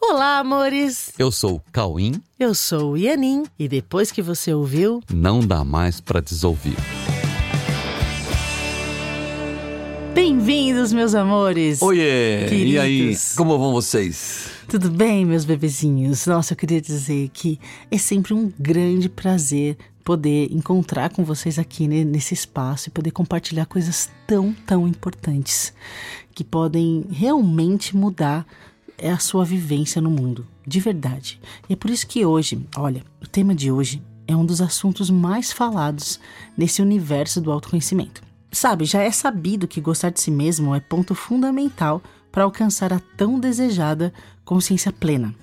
Olá, amores! Eu sou o Cauim. Eu sou o Ianin e depois que você ouviu, não dá mais para desouvir. Bem-vindos, meus amores! Oiê! Queridos. E aí, como vão vocês? Tudo bem, meus bebezinhos? Nossa, eu queria dizer que é sempre um grande prazer poder encontrar com vocês aqui né, nesse espaço e poder compartilhar coisas tão, tão importantes que podem realmente mudar é a sua vivência no mundo, de verdade. E é por isso que hoje, olha, o tema de hoje é um dos assuntos mais falados nesse universo do autoconhecimento. Sabe, já é sabido que gostar de si mesmo é ponto fundamental para alcançar a tão desejada consciência plena.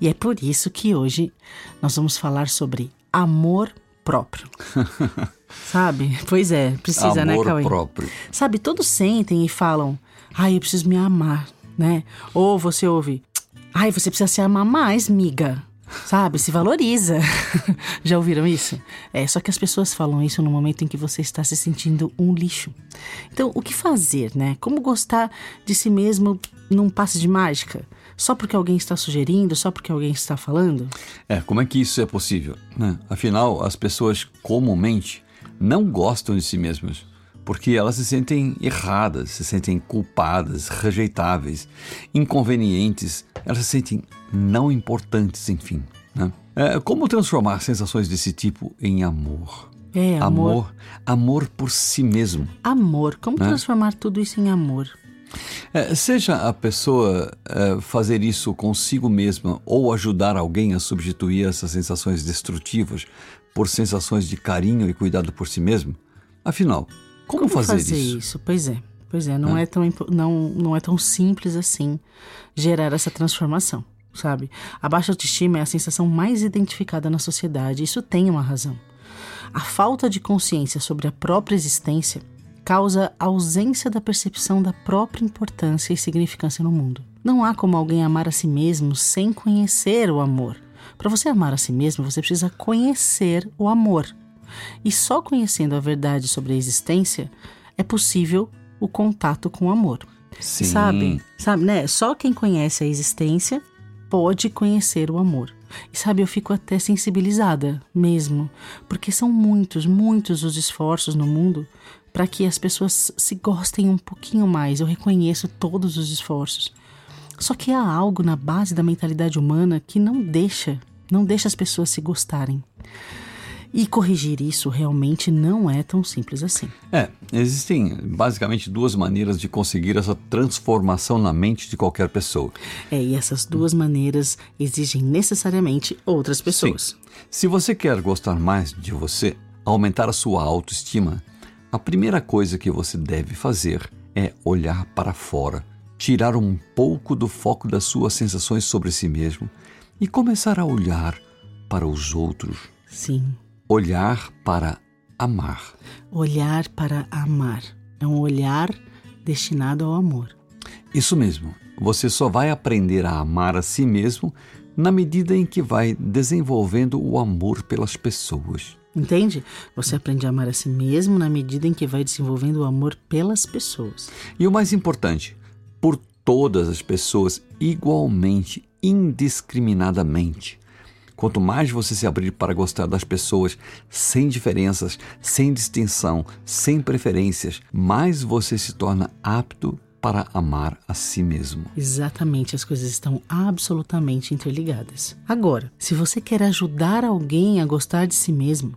E é por isso que hoje nós vamos falar sobre amor próprio. Sabe? Pois é, precisa, amor né, Cauê? próprio. Sabe, todos sentem e falam: ai, eu preciso me amar, né? Ou você ouve: ai, você precisa se amar mais, miga. Sabe, se valoriza. Já ouviram isso? É, só que as pessoas falam isso no momento em que você está se sentindo um lixo. Então, o que fazer, né? Como gostar de si mesmo num passe de mágica? Só porque alguém está sugerindo, só porque alguém está falando? É, como é que isso é possível? Né? Afinal, as pessoas comumente não gostam de si mesmas porque elas se sentem erradas, se sentem culpadas, rejeitáveis, inconvenientes, elas se sentem não importantes, enfim. Né? É, como transformar sensações desse tipo em amor? É, amor. Amor, amor por si mesmo. Amor. Como Né? transformar tudo isso em amor? É, seja a pessoa é, fazer isso consigo mesma ou ajudar alguém a substituir essas sensações destrutivas por sensações de carinho e cuidado por si mesmo, afinal, como, fazer, isso? Pois é, pois é, não é, tão impo- não, não é tão simples assim gerar essa transformação, sabe? A baixa autoestima é a sensação mais identificada na sociedade, isso tem uma razão. A falta de consciência sobre a própria existência causa a ausência da percepção da própria importância e significância no mundo. Não há como alguém amar a si mesmo sem conhecer o amor. Para você amar a si mesmo, você precisa conhecer o amor. E só conhecendo a verdade sobre a existência é possível o contato com o amor. Sim. Sabe? Sabe, né? Só quem conhece a existência pode conhecer o amor. E sabe, eu fico até sensibilizada mesmo, porque são muitos, muitos os esforços no mundo para que as pessoas se gostem um pouquinho mais. Eu reconheço todos os esforços. Só que há algo na base da mentalidade humana que não deixa, não deixa as pessoas se gostarem. E corrigir isso realmente não é tão simples assim. É, existem basicamente duas maneiras de conseguir essa transformação na mente de qualquer pessoa. É, e essas duas maneiras exigem necessariamente outras pessoas. Sim. Se você quer gostar mais de você, aumentar a sua autoestima, a primeira coisa que você deve fazer é olhar para fora, tirar um pouco do foco das suas sensações sobre si mesmo e começar a olhar para os outros. Sim. Olhar para amar. Olhar para amar. É um olhar destinado ao amor. Isso mesmo. Você só vai aprender a amar a si mesmo na medida em que vai desenvolvendo o amor pelas pessoas. Entende? Você aprende a amar a si mesmo na medida em que vai desenvolvendo o amor pelas pessoas. E o mais importante, por todas as pessoas igualmente, indiscriminadamente. Quanto mais você se abrir para gostar das pessoas sem diferenças, sem distinção, sem preferências, mais você se torna apto para amar a si mesmo. Exatamente, as coisas estão absolutamente interligadas. Agora, se você quer ajudar alguém a gostar de si mesmo,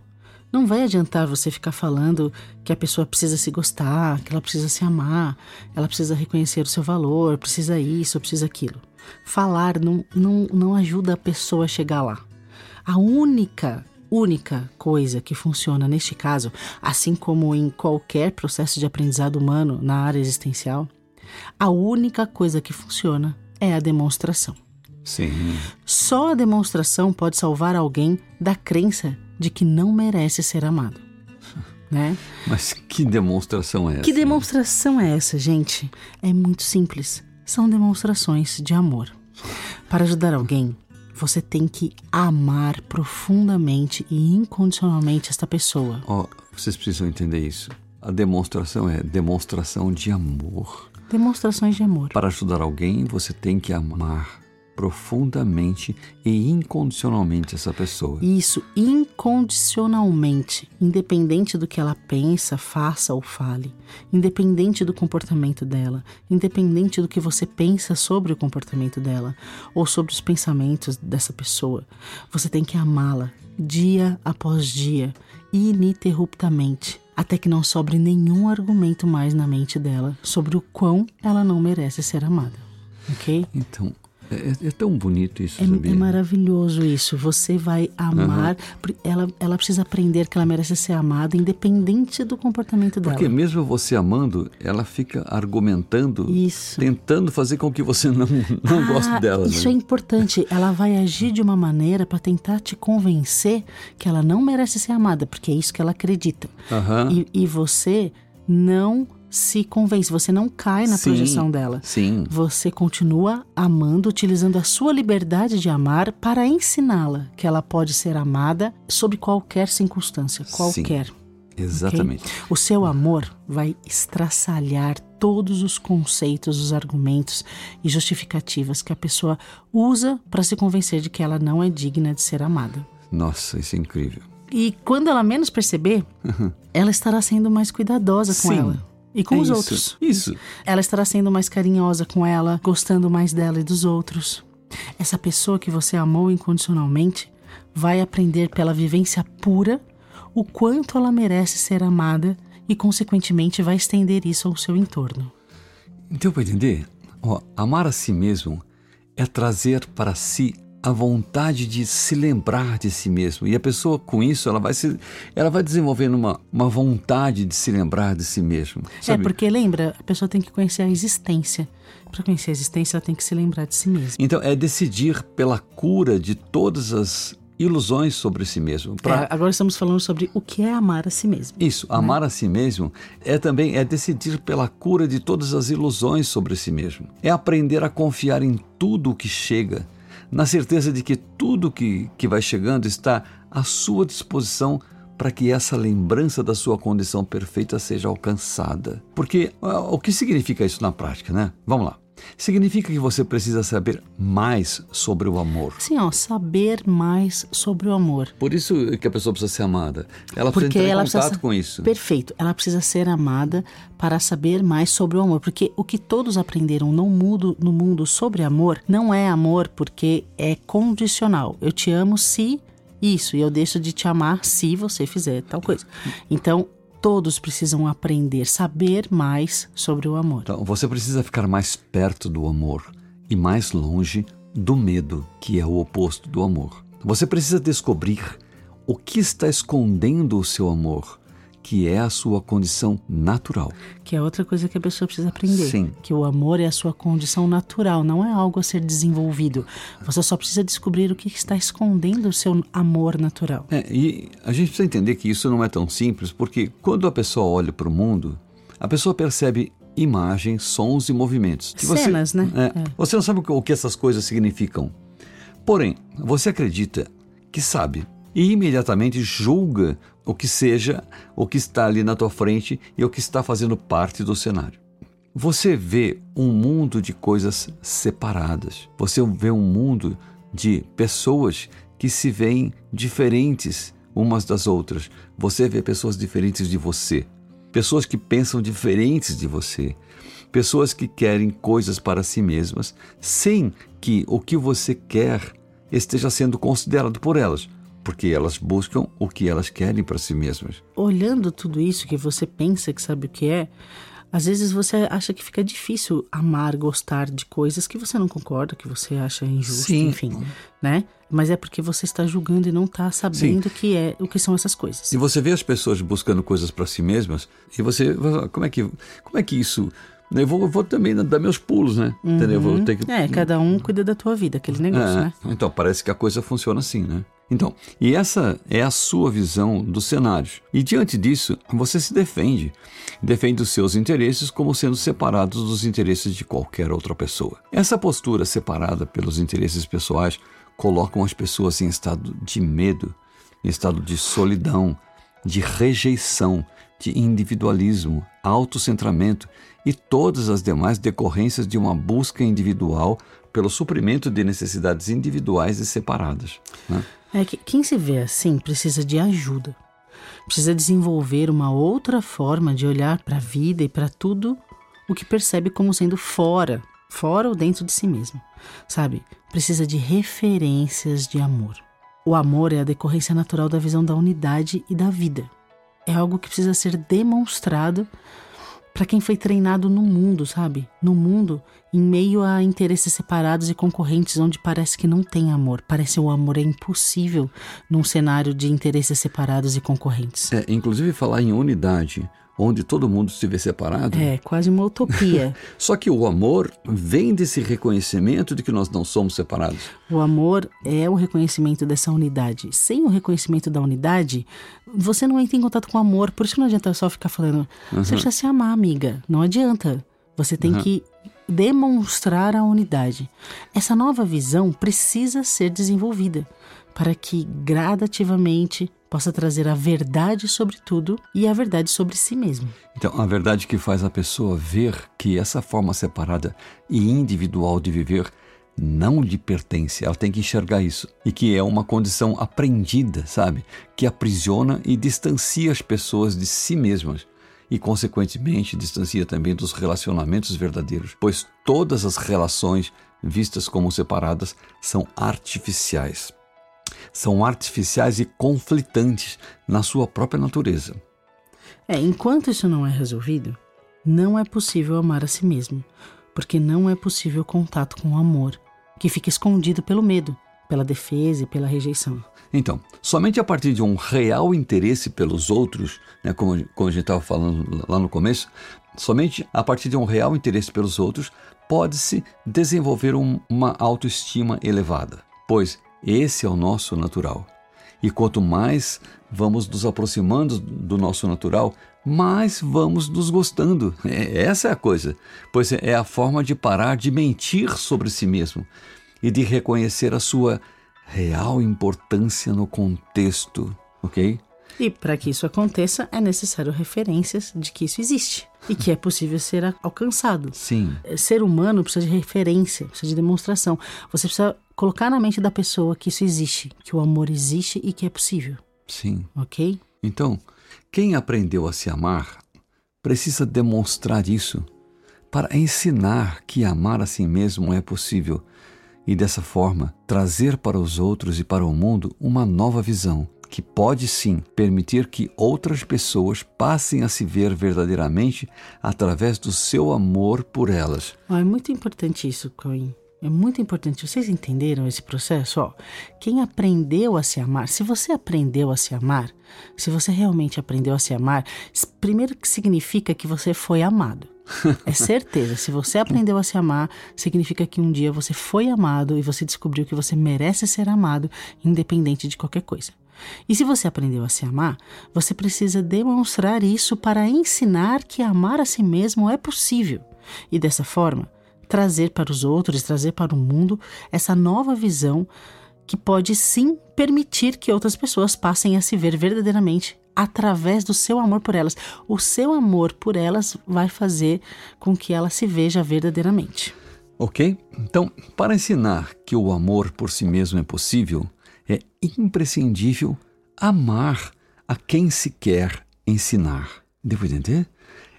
não vai adiantar você ficar falando que a pessoa precisa se gostar, que ela precisa se amar, ela precisa reconhecer o seu valor, precisa isso, precisa aquilo. Falar não, não, não ajuda a pessoa a chegar lá. A única, única coisa que funciona neste caso, assim como em qualquer processo de aprendizado humano na área existencial, a única coisa que funciona é a demonstração. Sim. Só a demonstração pode salvar alguém da crença de que não merece ser amado. Né? Mas que demonstração é essa? Que demonstração é essa, gente? É muito simples. São demonstrações de amor. Para ajudar alguém, você tem que amar profundamente e incondicionalmente esta pessoa. Ó, vocês precisam entender isso. A demonstração é demonstração de amor. Demonstrações de amor. Para ajudar alguém, você tem que amar profundamente e incondicionalmente essa pessoa. Isso, incondicionalmente, independente do que ela pensa, faça ou fale, independente do comportamento dela, independente do que você pensa sobre o comportamento dela ou sobre os pensamentos dessa pessoa. Você tem que amá-la dia após dia, ininterruptamente, até que não sobre nenhum argumento mais na mente dela sobre o quão ela não merece ser amada. Ok? Então, é, é, tão bonito isso, é, sabia? É maravilhoso isso. Você vai amar. Uhum. Ela, ela precisa aprender que ela merece ser amada, independente do comportamento dela. Porque mesmo você amando, ela fica argumentando, isso. tentando fazer com que você não, não ah, goste dela. Isso né? é importante. Ela vai agir de uma maneira para tentar te convencer que ela não merece ser amada, porque é isso que ela acredita. Uhum. E, e você não se convence, você não cai na sim, projeção dela. Sim. Você continua amando, utilizando a sua liberdade de amar para ensiná-la que ela pode ser amada sob qualquer circunstância, qualquer. Sim, exatamente. Okay? O seu amor vai estraçalhar todos os conceitos, os argumentos e justificativas que a pessoa usa para se convencer de que ela não é digna de ser amada. Nossa, isso é incrível. E quando ela menos perceber, ela estará sendo mais cuidadosa com Sim. ela e com é os isso, outros. Isso. Ela estará sendo mais carinhosa com ela, gostando mais dela e dos outros. Essa pessoa que você amou incondicionalmente vai aprender pela vivência pura o quanto ela merece ser amada e, consequentemente, vai estender isso ao seu entorno. Então, para entender, ó, amar a si mesmo é trazer para si a vontade de se lembrar de si mesmo. E a pessoa, com isso, ela vai, se, ela vai desenvolvendo uma, uma vontade de se lembrar de si mesmo. É, sabe? É, porque lembra, a pessoa tem que conhecer a existência. Para conhecer a existência, ela tem que se lembrar de si mesma. Então, é decidir pela cura de todas as ilusões sobre si mesmo. Pra... É, agora estamos falando sobre o que é amar a si mesmo. Isso, né? amar a si mesmo é também é decidir pela cura de todas as ilusões sobre si mesmo. É aprender a confiar em tudo o que chega na certeza de que tudo que, que vai chegando está à sua disposição para que essa lembrança da sua condição perfeita seja alcançada. Porque ah, o que significa isso na prática, né? Vamos lá. Significa que você precisa saber mais sobre o amor. Sim, ó, saber mais sobre o amor. Por isso que a pessoa precisa ser amada. Ela porque precisa entrar ela em contato precisa, com isso. Perfeito. Ela precisa ser amada para saber mais sobre o amor. Porque o que todos aprenderam no mundo, no mundo sobre amor não é amor porque é condicional. Eu te amo se isso, e eu deixo de te amar se você fizer tal coisa. Então, Todos precisam aprender, saber mais sobre o amor. Então, você precisa ficar mais perto do amor e mais longe do medo, que é o oposto do amor. Você precisa descobrir o que está escondendo o seu amor que é a sua condição natural. Que é outra coisa que a pessoa precisa aprender. Sim. Que o amor é a sua condição natural, não é algo a ser desenvolvido. Você só precisa descobrir o que está escondendo o seu amor natural. É, e a gente precisa entender que isso não é tão simples, porque quando a pessoa olha para o mundo, a pessoa percebe imagens, sons e movimentos. Cenas, você, né? É, é. Você não sabe o que essas coisas significam. Porém, você acredita que sabe e imediatamente julga o que seja o que está ali na tua frente e o que está fazendo parte do cenário. Você vê um mundo de coisas separadas. Você vê um mundo de pessoas que se veem diferentes umas das outras. Você vê pessoas diferentes de você. Pessoas que pensam diferentes de você. Pessoas que querem coisas para si mesmas sem que o que você quer esteja sendo considerado por elas porque elas buscam o que elas querem para si mesmas. Olhando tudo isso que você pensa que sabe o que é, às vezes você acha que fica difícil amar, gostar de coisas que você não concorda, que você acha injusto, Sim. enfim, né? Mas é porque você está julgando e não está sabendo o que é, o que são essas coisas. E você vê as pessoas buscando coisas para si mesmas e você, como é que, como é que isso eu vou, vou, também dar meus pulos, né? Uhum. Entendeu? Vou ter que... É, cada um cuida da tua vida, aquele negócio, é, né? Então, parece que a coisa funciona assim, né? Então, e essa é a sua visão dos cenários. E diante disso, você se defende. Defende os seus interesses como sendo separados dos interesses de qualquer outra pessoa. Essa postura separada pelos interesses pessoais coloca as pessoas em estado de medo, em estado de solidão, de rejeição, de individualismo, autocentramento e todas as demais decorrências de uma busca individual pelo suprimento de necessidades individuais e separadas. Né? É que quem se vê assim precisa de ajuda. Precisa desenvolver uma outra forma de olhar para a vida e para tudo o que percebe como sendo fora, fora ou dentro de si mesmo. Sabe? Precisa de referências de amor. O amor é a decorrência natural da visão da unidade e da vida. É algo que precisa ser demonstrado para quem foi treinado no mundo, sabe? No mundo, em meio a interesses separados e concorrentes onde parece que não tem amor. Parece que o amor é impossível num cenário de interesses separados e concorrentes. É, inclusive falar em unidade onde todo mundo se vê separado. É, quase uma utopia. Só que o amor vem desse reconhecimento de que nós não somos separados. O amor é o reconhecimento dessa unidade. Sem o reconhecimento da unidade, você não entra em contato com o amor. Por isso não adianta só ficar falando, uhum. você precisa se amar, amiga. Não adianta. Você tem uhum. que demonstrar a unidade. Essa nova visão precisa ser desenvolvida para que gradativamente possa trazer a verdade sobre tudo e a verdade sobre si mesmo. Então, a verdade que faz a pessoa ver que essa forma separada e individual de viver não lhe pertence, ela tem que enxergar isso. E que é uma condição aprendida, sabe? Que aprisiona e distancia as pessoas de si mesmas. E, consequentemente, distancia também dos relacionamentos verdadeiros, pois todas as relações vistas como separadas são artificiais são artificiais e conflitantes na sua própria natureza. É, enquanto isso não é resolvido, não é possível amar a si mesmo, porque não é possível contato com o amor, que fica escondido pelo medo, pela defesa e pela rejeição. Então, somente a partir de um real interesse pelos outros, né, como, como a gente estava falando lá no começo, somente a partir de um real interesse pelos outros pode-se desenvolver um, uma autoestima elevada, pois esse é o nosso natural. E quanto mais vamos nos aproximando do nosso natural, mais vamos nos gostando. É, essa é a coisa, pois é a forma de parar de mentir sobre si mesmo e de reconhecer a sua real importância no contexto, ok? E para que isso aconteça, é necessário referências de que isso existe e que é possível ser alcançado. Sim. Ser humano precisa de referência, precisa de demonstração. Você precisa colocar na mente da pessoa que isso existe, que o amor existe e que é possível. Sim. Ok? Então, quem aprendeu a se amar precisa demonstrar isso para ensinar que amar a si mesmo é possível e dessa forma trazer para os outros e para o mundo uma nova visão que pode sim permitir que outras pessoas passem a se ver verdadeiramente através do seu amor por elas. Oh, é muito importante isso, Coen. É muito importante. Vocês entenderam esse processo? Ó, quem aprendeu a se amar, se você aprendeu a se amar, se você realmente aprendeu a se amar, primeiro que significa que você foi amado. É certeza. Se você aprendeu a se amar, significa que um dia você foi amado e você descobriu que você merece ser amado, independente de qualquer coisa. E se você aprendeu a se amar, você precisa demonstrar isso para ensinar que amar a si mesmo é possível. E dessa forma, trazer para os outros, trazer para o mundo essa nova visão que pode sim permitir que outras pessoas passem a se ver verdadeiramente através do seu amor por elas. O seu amor por elas vai fazer com que ela se veja verdadeiramente. Ok? Então, para ensinar que o amor por si mesmo é possível, é imprescindível amar a quem se quer ensinar. Devo entender?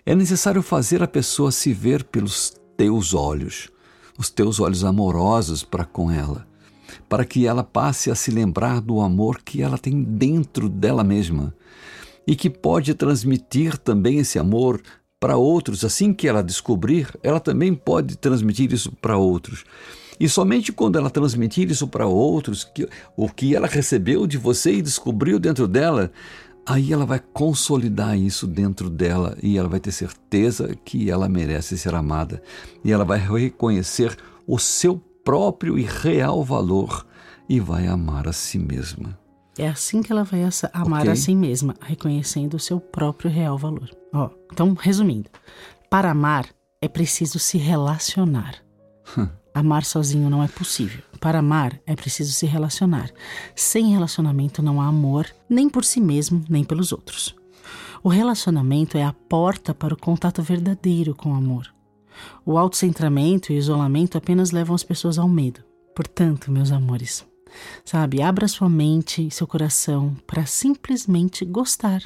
É necessário fazer a pessoa se ver pelos teus olhos, os teus olhos amorosos para com ela, para que ela passe a se lembrar do amor que ela tem dentro dela mesma e que pode transmitir também esse amor para outros. Assim que ela descobrir, ela também pode transmitir isso para outros. E somente quando ela transmitir isso para outros, que, o que ela recebeu de você e descobriu dentro dela, aí ela vai consolidar isso dentro dela e ela vai ter certeza que ela merece ser amada e ela vai reconhecer o seu próprio e real valor e vai amar a si mesma. É assim que ela vai amar okay. a si mesma, reconhecendo o seu próprio real valor. Ó, então, resumindo, para amar é preciso se relacionar. Amar sozinho não é possível. Para amar é preciso se relacionar. Sem relacionamento não há amor, nem por si mesmo, nem pelos outros. O relacionamento é a porta para o contato verdadeiro com o amor. O autocentramento e o isolamento apenas levam as pessoas ao medo. Portanto, meus amores, sabe, abra sua mente e seu coração para simplesmente gostar.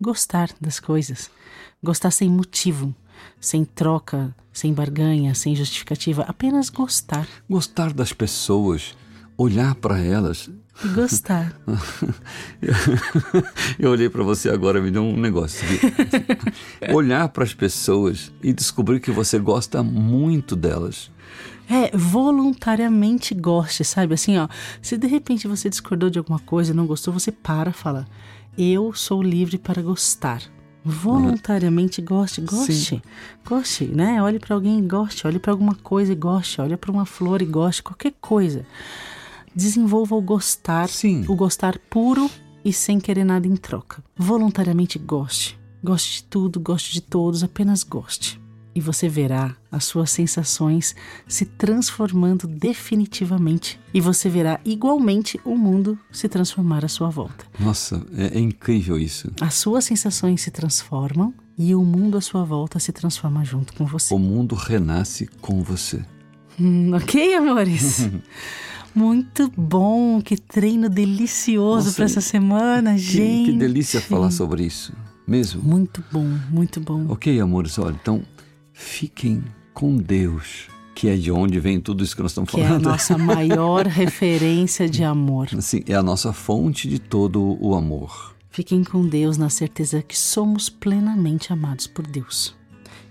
Gostar das coisas. Gostar sem motivo, sem troca, sem barganha, sem justificativa, apenas gostar. Gostar das pessoas, olhar para elas. E gostar. Eu olhei para você agora, me deu um negócio. olhar para as pessoas e descobrir que você gosta muito delas. É, voluntariamente goste, sabe? Assim, ó, se de repente você discordou de alguma coisa, não gostou, você para, fala: "Eu sou livre para gostar". Voluntariamente goste, goste, Sim. goste, né? Olhe para alguém e goste, olhe para alguma coisa e goste, olhe para uma flor e goste, qualquer coisa. Desenvolva o gostar, Sim. o gostar puro e sem querer nada em troca. Voluntariamente goste. Goste de tudo, goste de todos, apenas goste e você verá as suas sensações se transformando definitivamente e você verá igualmente o mundo se transformar à sua volta. Nossa, é, é incrível isso. As suas sensações se transformam e o mundo à sua volta se transforma junto com você. O mundo renasce com você. Hum, ok, amores? Muito bom, que treino delicioso para essa semana, que, gente. Que delícia falar sobre isso, mesmo. Muito bom, muito bom. Ok, amores, olha, então fiquem com Deus, que é de onde vem tudo isso que nós estamos que falando. Que é a nossa maior referência de amor. Sim, é a nossa fonte de todo o amor. Fiquem com Deus na certeza que somos plenamente amados por Deus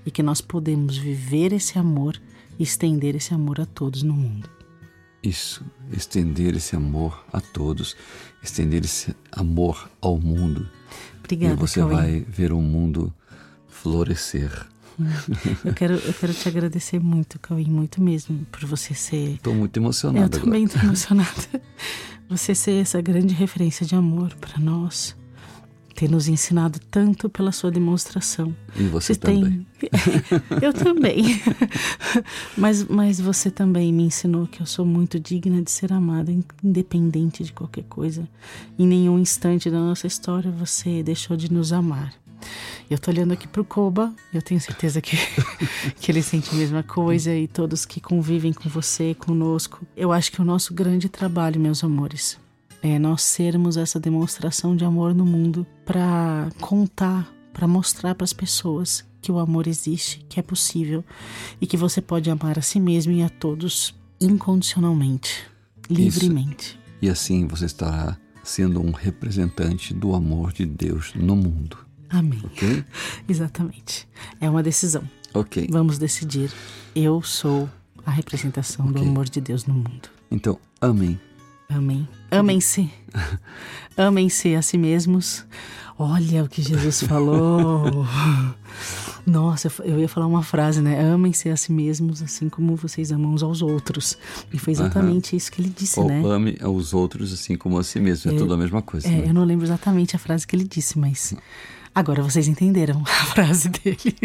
e que nós podemos viver esse amor e estender esse amor a todos no mundo. Isso, estender esse amor a todos, estender esse amor ao mundo. Obrigada, e você Cauê. vai ver o mundo florescer. Eu quero, eu quero te agradecer muito, Cauê, muito mesmo, por você ser. Estou muito emocionada. Eu também estou emocionada. Você ser essa grande referência de amor para nós, ter nos ensinado tanto pela sua demonstração. E você, você também. Tem... eu também. mas, mas você também me ensinou que eu sou muito digna de ser amada, independente de qualquer coisa. Em nenhum instante da nossa história você deixou de nos amar. Eu tô olhando aqui pro Koba, eu tenho certeza que, que ele sente a mesma coisa e todos que convivem com você, conosco. Eu acho que o nosso grande trabalho, meus amores, é nós sermos essa demonstração de amor no mundo para contar, para mostrar para as pessoas que o amor existe, que é possível e que você pode amar a si mesmo e a todos incondicionalmente, livremente. Isso. E assim você estará sendo um representante do amor de Deus no mundo. Amém. Ok? Exatamente. É uma decisão. Ok. Vamos decidir. Eu sou a representação okay. do amor de Deus no mundo. Então, amém. Amém. Amem-se. Amem-se a si mesmos. Olha o que Jesus falou. Nossa, eu ia falar uma frase, né? Amem-se a si mesmos, assim como vocês amam uns aos outros. E foi exatamente uhum. isso que ele disse, Ou né? Ame aos outros assim como a si mesmo. É, é tudo a mesma coisa. É, né? eu não lembro exatamente a frase que ele disse, mas agora vocês entenderam a frase dele.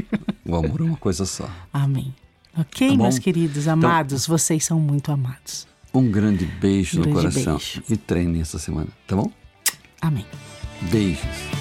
O amor é uma coisa só. Amém. Ok, tá meus queridos, amados, então, vocês são muito amados. Um grande beijo um no grande coração beijo. e treine essa semana, tá bom? Amém. Beijos.